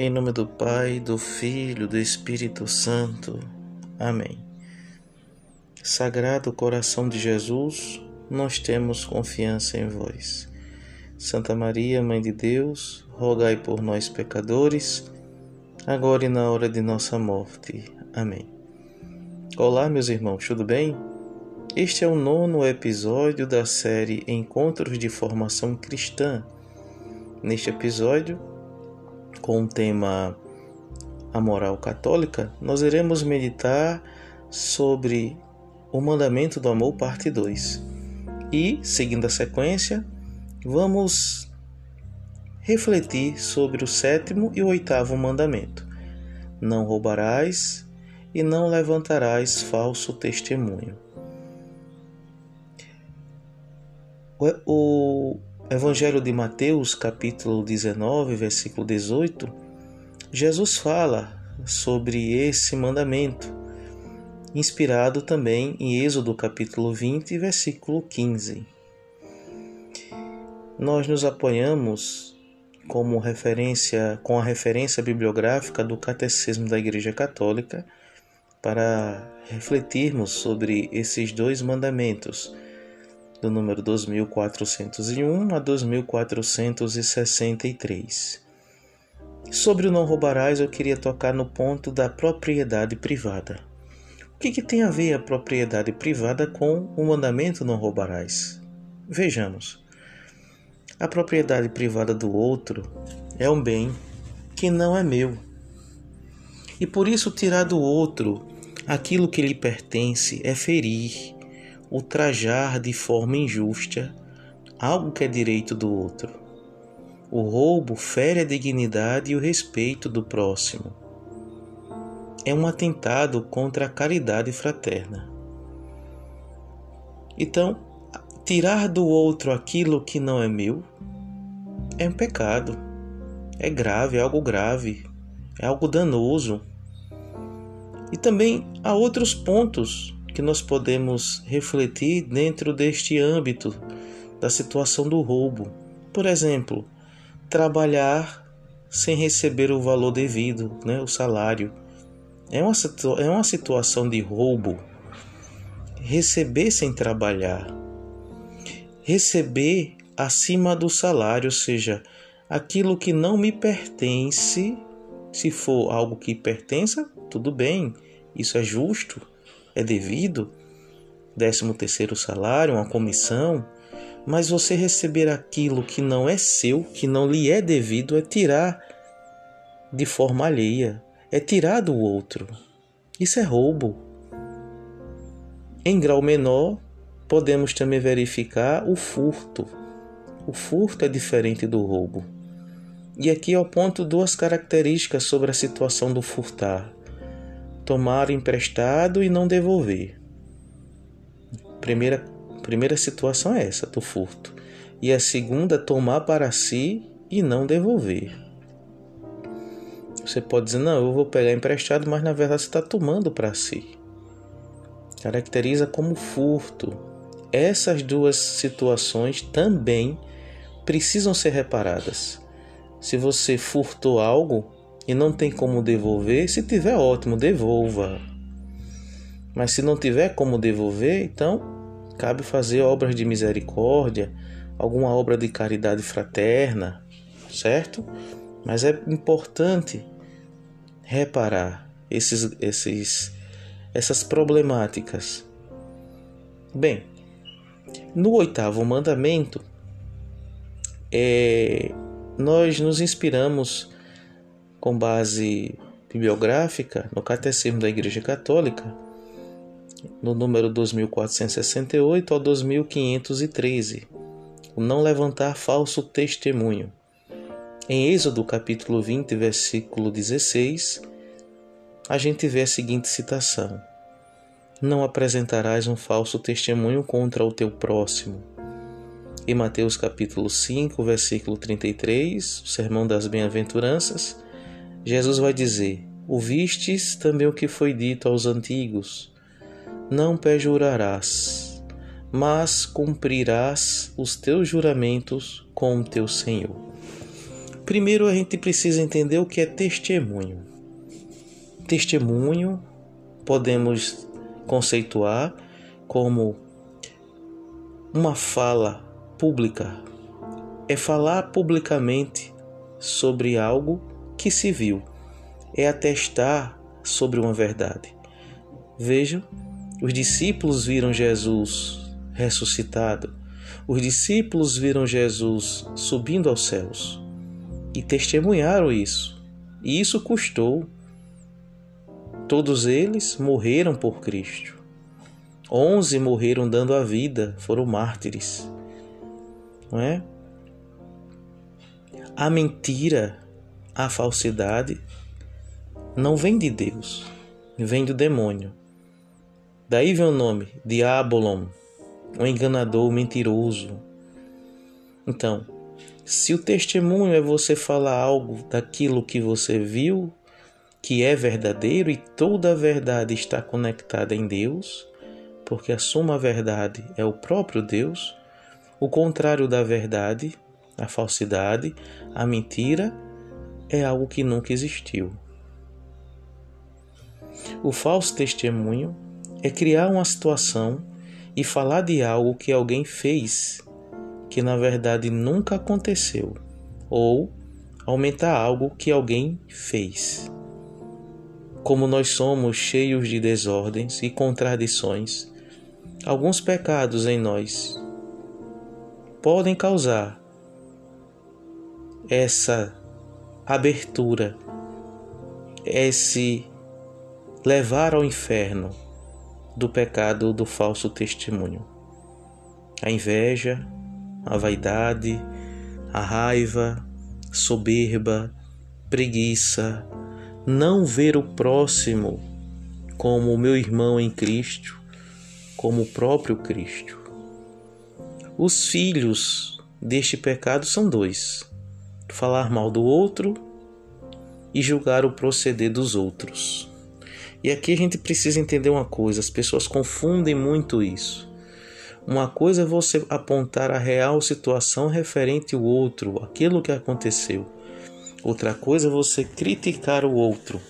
Em nome do Pai, do Filho, do Espírito Santo. Amém. Sagrado coração de Jesus, nós temos confiança em vós. Santa Maria, Mãe de Deus, rogai por nós, pecadores, agora e na hora de nossa morte. Amém. Olá, meus irmãos, tudo bem? Este é o nono episódio da série Encontros de Formação Cristã. Neste episódio, com o tema A Moral Católica, nós iremos meditar sobre o Mandamento do Amor, parte 2. E, seguindo a sequência, vamos refletir sobre o sétimo e o oitavo mandamento: Não roubarás e não levantarás falso testemunho. O Evangelho de Mateus, capítulo 19, versículo 18, Jesus fala sobre esse mandamento, inspirado também em Êxodo capítulo 20, versículo 15. Nós nos apoiamos como referência com a referência bibliográfica do Catecismo da Igreja Católica para refletirmos sobre esses dois mandamentos do número 2401 a 2463. Sobre o não roubarás, eu queria tocar no ponto da propriedade privada. O que, que tem a ver a propriedade privada com o mandamento não roubarás? Vejamos. A propriedade privada do outro é um bem que não é meu. E por isso tirar do outro aquilo que lhe pertence é ferir, ultrajar de forma injusta algo que é direito do outro. O roubo fere a dignidade e o respeito do próximo. É um atentado contra a caridade fraterna. Então, tirar do outro aquilo que não é meu é um pecado. É grave, é algo grave, é algo danoso. E também há outros pontos que nós podemos refletir dentro deste âmbito da situação do roubo. Por exemplo, trabalhar sem receber o valor devido, né, o salário. É uma, é uma situação de roubo. Receber sem trabalhar. Receber acima do salário, ou seja, aquilo que não me pertence, se for algo que pertença, tudo bem, isso é justo é devido, décimo terceiro salário, uma comissão, mas você receber aquilo que não é seu, que não lhe é devido, é tirar de forma alheia, é tirar do outro. Isso é roubo. Em grau menor, podemos também verificar o furto. O furto é diferente do roubo. E aqui eu aponto duas características sobre a situação do furtar tomar emprestado e não devolver. Primeira, primeira situação é essa, do furto. E a segunda, tomar para si e não devolver. Você pode dizer, não, eu vou pegar emprestado, mas na verdade você está tomando para si. Caracteriza como furto. Essas duas situações também precisam ser reparadas. Se você furtou algo, e não tem como devolver, se tiver ótimo, devolva. Mas se não tiver como devolver, então cabe fazer obras de misericórdia, alguma obra de caridade fraterna, certo? Mas é importante reparar esses, esses, essas problemáticas. Bem, no oitavo mandamento, é, nós nos inspiramos com base bibliográfica no Catecismo da Igreja Católica, no número 2468 ao 2513, o não levantar falso testemunho. Em Êxodo capítulo 20, versículo 16, a gente vê a seguinte citação: Não apresentarás um falso testemunho contra o teu próximo. Em Mateus capítulo 5, versículo 33, o Sermão das Bem-aventuranças, Jesus vai dizer: Ouvistes também o que foi dito aos antigos: Não perjurarás, mas cumprirás os teus juramentos com o teu Senhor. Primeiro a gente precisa entender o que é testemunho. Testemunho podemos conceituar como uma fala pública. É falar publicamente sobre algo que se viu. É atestar sobre uma verdade. Vejam, os discípulos viram Jesus ressuscitado. Os discípulos viram Jesus subindo aos céus e testemunharam isso. E isso custou. Todos eles morreram por Cristo. Onze morreram dando a vida, foram mártires. Não é? A mentira, a falsidade não vem de Deus, vem do demônio. Daí vem o nome, Diabolon, um enganador mentiroso. Então, se o testemunho é você falar algo daquilo que você viu, que é verdadeiro e toda a verdade está conectada em Deus, porque a suma verdade é o próprio Deus, o contrário da verdade, a falsidade, a mentira, é algo que nunca existiu. O falso testemunho é criar uma situação e falar de algo que alguém fez que na verdade nunca aconteceu, ou aumentar algo que alguém fez. Como nós somos cheios de desordens e contradições, alguns pecados em nós podem causar essa abertura, esse levar ao inferno do pecado do falso testemunho. A inveja, a vaidade, a raiva, soberba, preguiça, não ver o próximo como o meu irmão em Cristo, como o próprio Cristo. Os filhos deste pecado são dois: falar mal do outro e julgar o proceder dos outros. E aqui a gente precisa entender uma coisa: as pessoas confundem muito isso. Uma coisa é você apontar a real situação referente ao outro, aquilo que aconteceu. Outra coisa é você criticar o outro.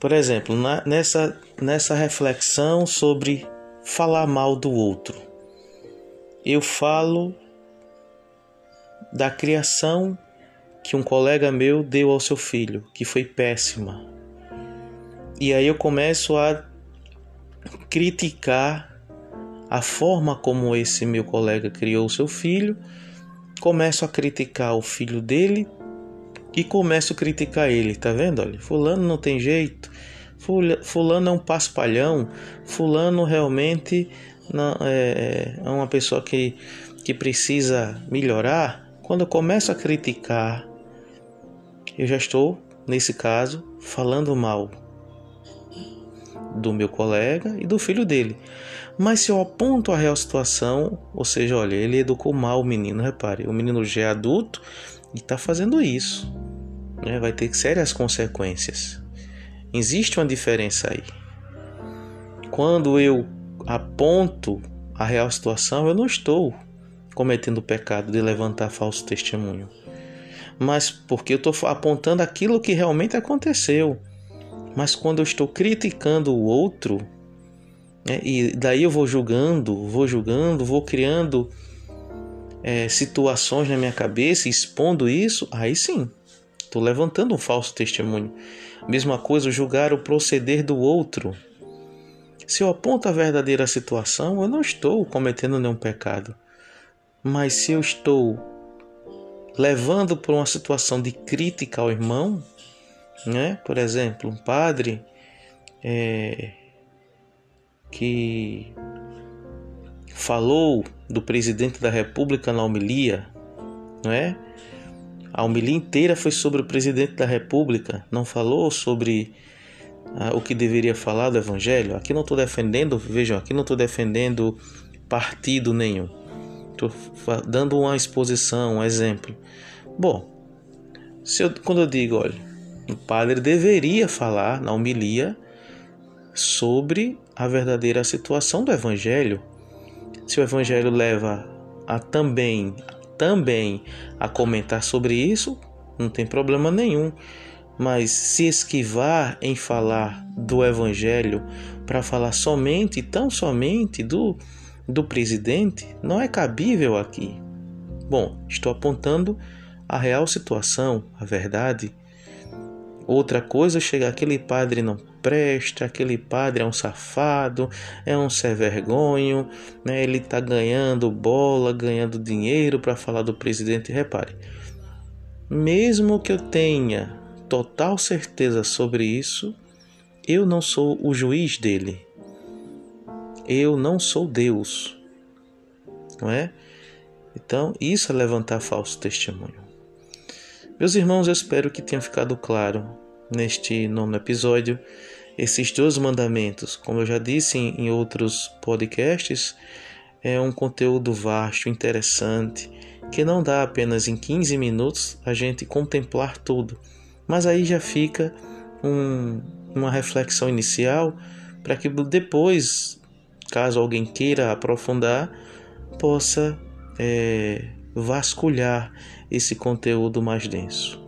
Por exemplo, na, nessa, nessa reflexão sobre falar mal do outro, eu falo da criação que um colega meu deu ao seu filho, que foi péssima. E aí eu começo a criticar a forma como esse meu colega criou seu filho, começo a criticar o filho dele e começo a criticar ele, tá vendo? Olha, fulano não tem jeito, fulano é um paspalhão, fulano realmente não, é, é uma pessoa que, que precisa melhorar. Quando eu começo a criticar, eu já estou, nesse caso, falando mal do meu colega e do filho dele. Mas se eu aponto a real situação, ou seja, olha, ele educou mal o menino, repare, o menino já é adulto e está fazendo isso. Né? Vai ter sérias consequências. Existe uma diferença aí. Quando eu aponto a real situação, eu não estou cometendo o pecado de levantar falso testemunho. Mas porque eu estou apontando aquilo que realmente aconteceu. Mas quando eu estou criticando o outro, né, e daí eu vou julgando, vou julgando, vou criando é, situações na minha cabeça, expondo isso, aí sim, estou levantando um falso testemunho. Mesma coisa, julgar o proceder do outro. Se eu aponto a verdadeira situação, eu não estou cometendo nenhum pecado. Mas se eu estou levando para uma situação de crítica ao irmão, né? Por exemplo, um padre é, que falou do presidente da República na homilia, não é? A homilia inteira foi sobre o presidente da República, não falou sobre ah, o que deveria falar do Evangelho. Aqui não estou defendendo, vejam, aqui não estou defendendo partido nenhum. Dando uma exposição, um exemplo. Bom, se eu, quando eu digo, olha, o padre deveria falar na homilia sobre a verdadeira situação do Evangelho. Se o Evangelho leva a também também a comentar sobre isso, não tem problema nenhum. Mas se esquivar em falar do Evangelho para falar somente, tão somente do, do presidente, não é cabível aqui. Bom, estou apontando a real situação, a verdade. Outra coisa chega aquele padre não presta, aquele padre é um safado, é um sem vergonho, né? ele está ganhando bola, ganhando dinheiro para falar do presidente. Repare, mesmo que eu tenha total certeza sobre isso, eu não sou o juiz dele. Eu não sou Deus. Não é? Então, isso é levantar falso testemunho. Meus irmãos, eu espero que tenha ficado claro neste nono episódio esses dois mandamentos. Como eu já disse em outros podcasts, é um conteúdo vasto, interessante, que não dá apenas em 15 minutos a gente contemplar tudo. Mas aí já fica um, uma reflexão inicial para que depois, caso alguém queira aprofundar, possa é, vasculhar esse conteúdo mais denso.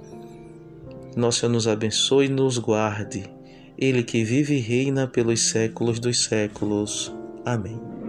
Nosso Senhor nos abençoe e nos guarde. Ele que vive e reina pelos séculos dos séculos. Amém.